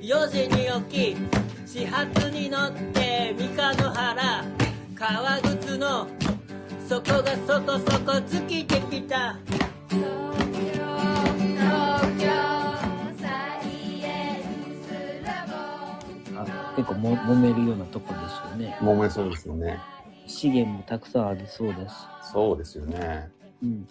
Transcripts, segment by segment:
4時に起き始発に乗って三日野原革靴の底がそこそこ尽きてきた東京東京サイエンスラボあ結構も揉めるようなとこですよね。揉めそうですよね。資源もたくさんありそうだし。そうですよね。うん。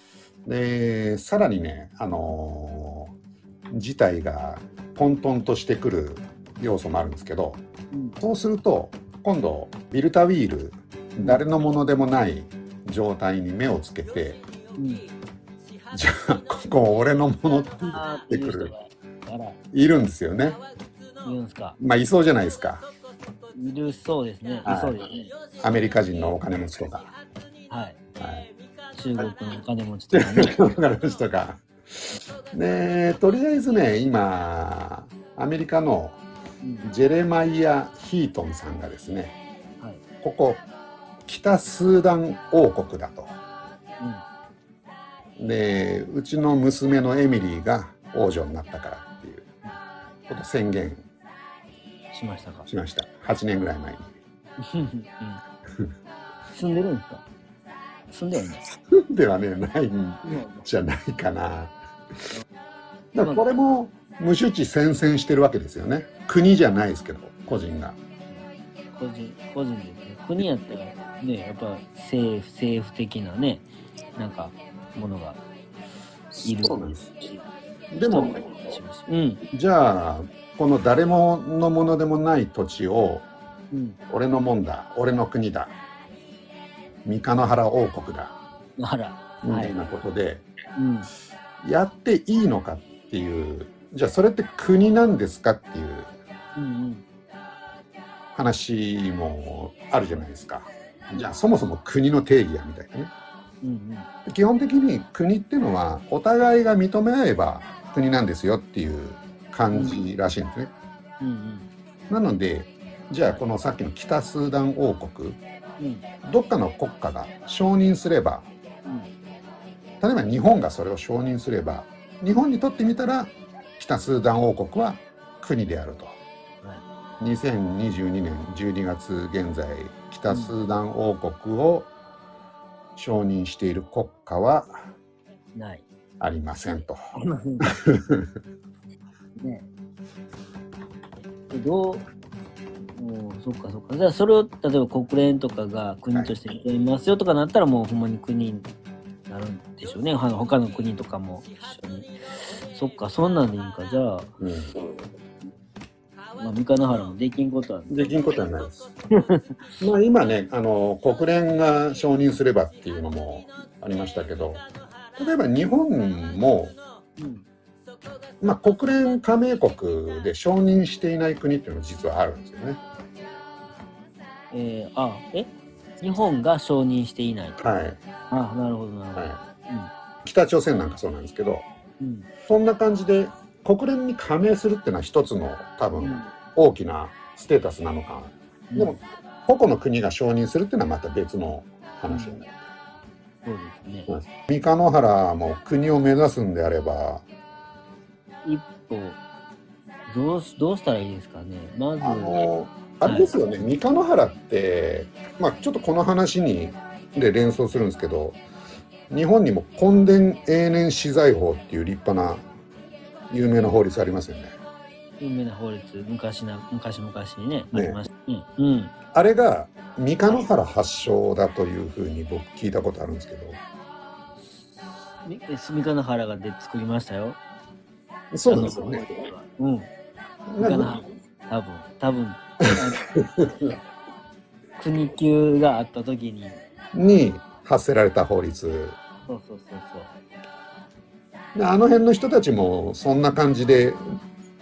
で、さらにね、あのー事態が混沌としてくる要素もあるんですけど、うん。そうすると、今度、ビルタウィール、誰のものでもない状態に目をつけて、うん。じゃあ、ここ俺のものってあ言ってくる、いるんですよね。いるんですか？まあ、いそうじゃないですか。いるそうですね。はいいそうですね。アメリカ人のお金持ちとか。はい。はい。中国のお金持ちとかね。お金持ちとか。で、とりあえずね、今、アメリカのうん。ジェレマイア・ヒートンさんがですね、はい。ここ、北スーダン王国だと。で、うちの娘のエミリーが王女になったからっていうことを宣言うん。しましたか？しました。8年ぐらい前に。うん。住んでるんですか？住んではいない。ではね、ないんじゃないかな。だからこれも無周知戦々してるわけですよね。国じゃないですけど、個人が。個人、個人ですね。国やったら、ね、やっぱ政府、政府的なね、なんか、ものがいる。そうなんです。でも、うん。じゃあ、この誰ものものでもない土地を、うん。俺のもんだ、俺の国だ、三日野原王国だ。みたいなことで、うん。やっていいのかっていう、じゃあそれって国なんですかっていう。話もあるじゃないですか。じゃあそもそも国の定義やみたいなね。うんうん。基本的に国っていうのはお互いが認め合えば国なんですよっていう感じらしいんですね。うんうん。なのでじゃあこのさっきの北スーダン王国うん。どっかの国家が承認すれば例えば日本がそれを承認すれば日本にとってみたら北スーダン王国は国であると。は2022年12月現在北スーダン王国を承認している国家はいない。ありませんと。ねでどうもうそっかそっか。じゃあそれを例えば国連とかが国として認めますよとかなったらもうほんまに国になるんでしょうね。他の他の国とかも一緒に。そっか、そんなんでいいんか。じゃあ、うん、まあ、三日野原もできんことはできんことはないです。まあ今ねあの国連が承認すればっていうのもありましたけど例えば日本も、うん。まあ、国連加盟国で承認していない国っていうのも実はあるんですよね。えー、あ、え？日本が承認していないと。はいあ、なるほど、なるほど。はい、北朝鮮なんかそうなんですけどうん。そんな感じで国連に加盟するっていうのは一つの多うん。分大きなステータスなのかうんでも、個々の国が承認するっていうのはまた別の話になる。そうですね。三日野原も国を目指すんであれば一歩、どうし、どうしたらいいですかね。まず、あのあれですよね、三日野原って、まあ、ちょっとこの話にで連想するんですけど日本にも根伝永年資材法っていう立派な有名な法律ありますよね。有名な法律、昔な、昔々にね、ありましたね。うん。あれが三日野原発祥だというふうに僕聞いたことあるんですけどみ三日野原がで作りましたよ。そうなんですよね。うん。三日野原。多分、多分。国級があった時に。に発せられた法律そうそうそうそう。であの辺の人たちもそんな感じで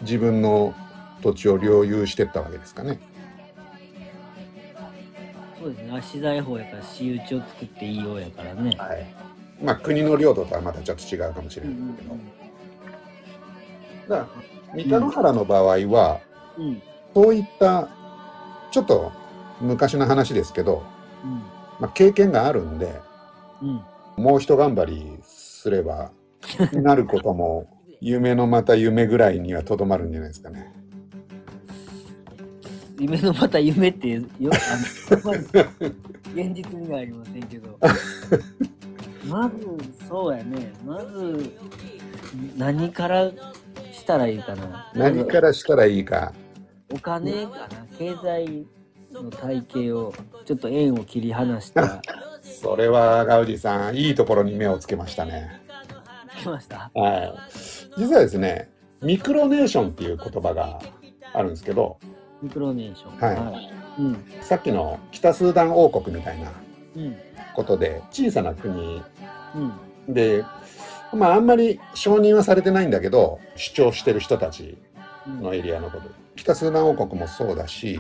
自分の土地を領有してったわけですかね。そうですね。資材法やから私有地を作っていいようやからね。はい。まあ国の領土とはまたちょっと違うかもしれないけど。だから三日野原の場合は、うん。そういったちょっと昔の話ですけど、うん。まあ、経験があるんでうん。もう一頑張りすればなることも 夢のまた夢ぐらいにはとどまるんじゃないですかね。夢のまた夢ってよあの現実にはありませんけどまずそうやねまず何からしたらいいかな何からしたらいいか。お金かな経済の体系をちょっと円を切り離した。それはガウディさん、いいところに目をつけましたね。来ました？はい。実はですね、ミクロネーションっていう言葉があるんですけど、ミクロネーション。はい。うん。さっきの北スーダン王国みたいなうん。ことで、小さな国。うん。で、まああんまり承認はされてないんだけど、主張してる人たち。うんのエリアのこと。北スーダン王国もそうだし、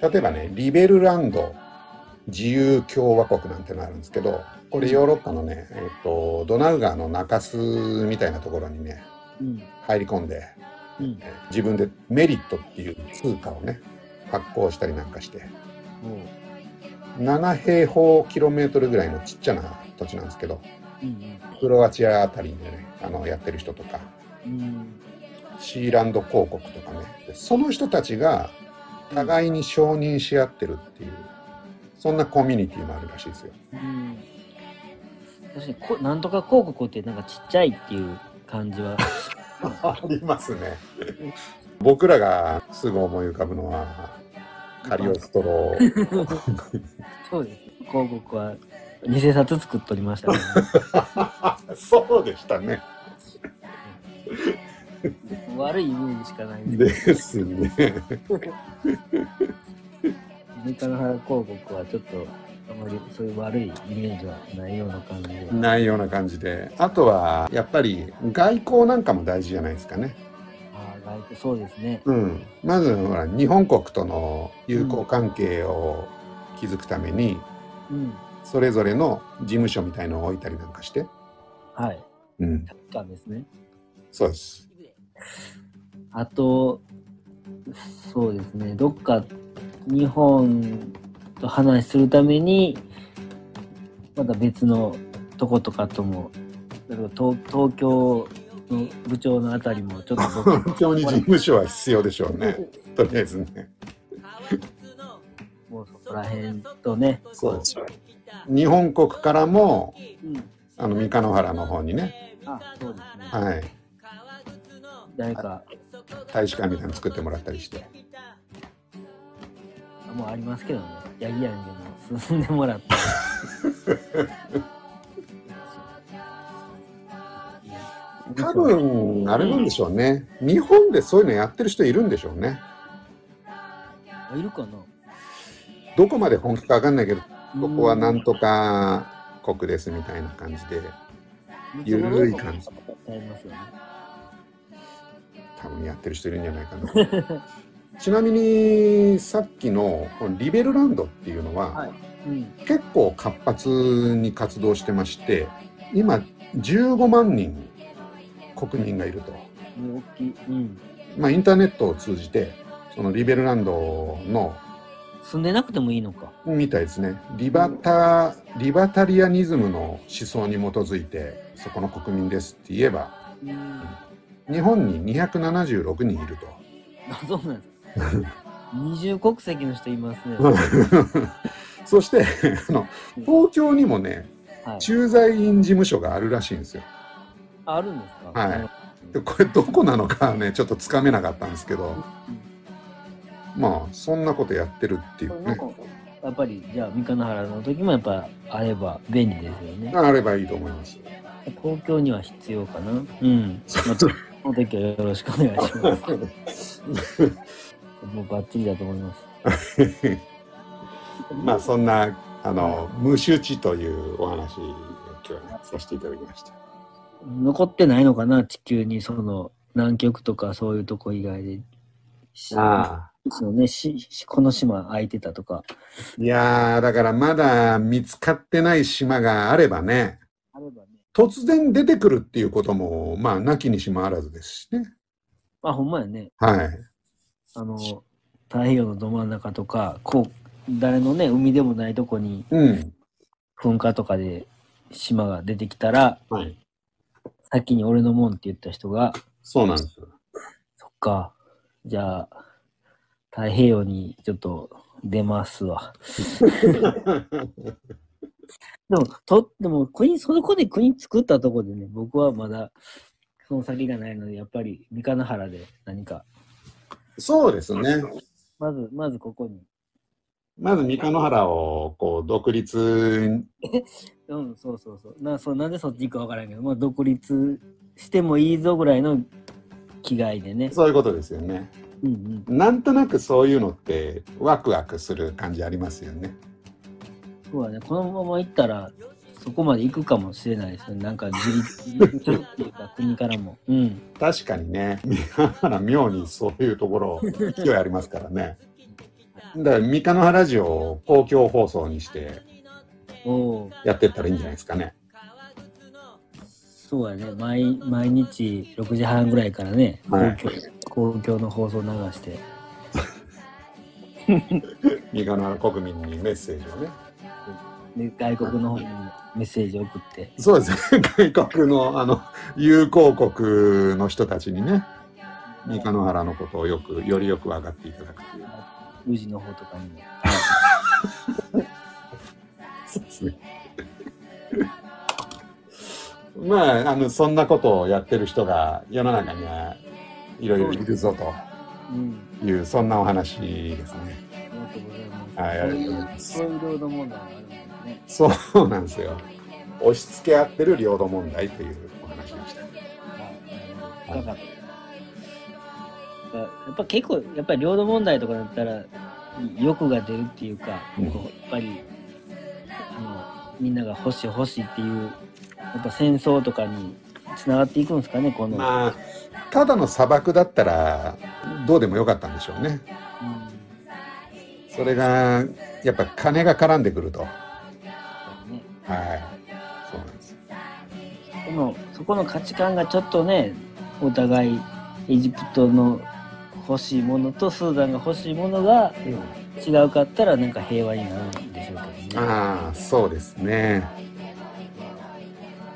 例えばね、リベルランド自由共和国なんてのあるんですけど、これヨーロッパのね、えっと、ドナウ川の中州みたいなところにね、うん。入り込んで、うん。えー自分でメリットっていう通貨をね、発行したりなんかして、も7平方キロメートルぐらいのちっちゃな土地なんですけど、ううん。クロアチアあたりでね、あの、やってる人とか、うんうんシーランド公国とかね、でその人たちが互いに承認し合ってるっていう、そんなコミュニティもあるらしいですよ。うん確かにこなんとか広告ってなんかちっちゃいっていう感じは ありますね。僕らがすぐ思い浮かぶのは、カリオストロ。そうです広告は偽札作っとりましたね そうでしたね。悪いイメージしかないんでですね。メカの原広告はちょっとあまりそういう悪いイメージはないような感じで、ないような感じで。あとは、やっぱり外交なんかも大事じゃないですかね。ああ外交そうですねうん。まず、ほら、日本国との友好関係を築くために、うんそれぞれの事務所みたいのを置いたりなんかして。はいうん。サッカーですねそうです。あとそうですねどっか日本と話するためにまた別のとことかとも例えば東東京の部長のあたりもちょっと僕 本当に事務所は必要でしょうね。とりあえずね。もうそこら辺とねそうです。日本国からも、うんあの、三日野原の方にね、あそうですねはい、誰か大使館みたいなの作ってもらったりして。もうありますけどねヤギヤンでも進んでもらって 多分、あれなんでしょうね。日本でそういうのやってる人いるんでしょうね。あいるかなどこまで本気かわかんないけど、ここはなんとか国ですみたいな感じで、ゆるい感じ多分やってる人いるんじゃないかな。ちなみに、さっきのこのリベルランドっていうのは、はいうん結構活発に活動してまして、今15万人国民がいると。大きいうんまあ、インターネットを通じて、そのリベルランドの住んでなくてもいいのかみたいですね。リバタ、リバタリアニズムの思想に基づいて、そこの国民ですって言えば、うん日本に276人いると。あそうなんです。か 二重国籍の人いますね。そして、あの、東京にもね、はい。駐在員事務所があるらしいんですよ。ああるんですか？はい。でこれどこなのかね、ちょっとつかめなかったんですけど、まあ、そんなことやってるっていうね。やっぱりじゃあ三日野原の時もやっぱあれば便利ですよね。あればいいと思います。東京には必要かな？うんまあその時はよろしくお願いします。もうバッチリだと思います。まあそんなあの無周知というお話を今日はねさせていただきました。残ってないのかな地球にその南極とかそういうとこ以外で。しあ。そうねししこの島空いてたとか。いやーだからまだ見つかってない島があればね。あればね突然出てくるっていうこともまあなきにしもあらずですしね。まあほんまやねはい。あの太平洋のど真ん中とかこう誰のね海でもないとこにうん。噴火とかで島が出てきたらはい。先に俺のもんって言った人がそうなんですよ。そっかじゃあ太平洋にちょっと出ますわ。でも、と、でも国、そこで国作ったとこでね、僕はまだその先がないので、やっぱり三日原で何か、そうですね。まず、まずここに。まず三日野原をこう独立 うん、そうそうそう。なそうなんでそっち行くかわからんけど、まあ、独立してもいいぞぐらいの気概でね。そういうことですよね。うんうん。なんとなくそういうのってワクワクする感じありますよね。そうだね。このまま行ったら、そこまで行くかもしれないですね。なんか自立、いうか、国からも。うん。確かにね、三原妙にそういうところ勢いありますからね。だから三日野原ラジオを公共放送にしてやってったらいいんじゃないですかね。そうやね。毎毎日6時半ぐらいからね、公はい共、公共の放送流して。三日野原国民にメッセージをね。で外国の方にメッセージを送って。そうですね。外国のあの友好国の人たちにね、三日野原のことをよく、よりよく分かっていただくという。宇治の方とかにも。そうですね。まあ、あの、そんなことをやってる人が世の中にはいろいろいるぞうん。という、そんなお話ですね。ありがとうございます。はいありがとうございますそういう領土問題があるんですね。そうなんですよ。押し付け合ってる領土問題というお話でした。あ深かった。やっぱ結構、やっぱり領土問題とかだったら、欲が出るっていうか、うんこうやっぱり、あの、みんなが欲しい欲しいっていう、やっぱ戦争とかにつながっていくんですかね、この。まあ、ただの砂漠だったら、どうでもよかったんでしょうね。うんそれが、やっぱ金が絡んでくると。はい。そうなんですよ。でも、そこの価値観がちょっとね、お互い、エジプトの欲しいものとスーダンが欲しいものが違うかったら、なんか平和になるんでしょうけどね。ああ、そうですね。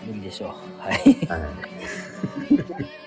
無理でしょう。はい。はい。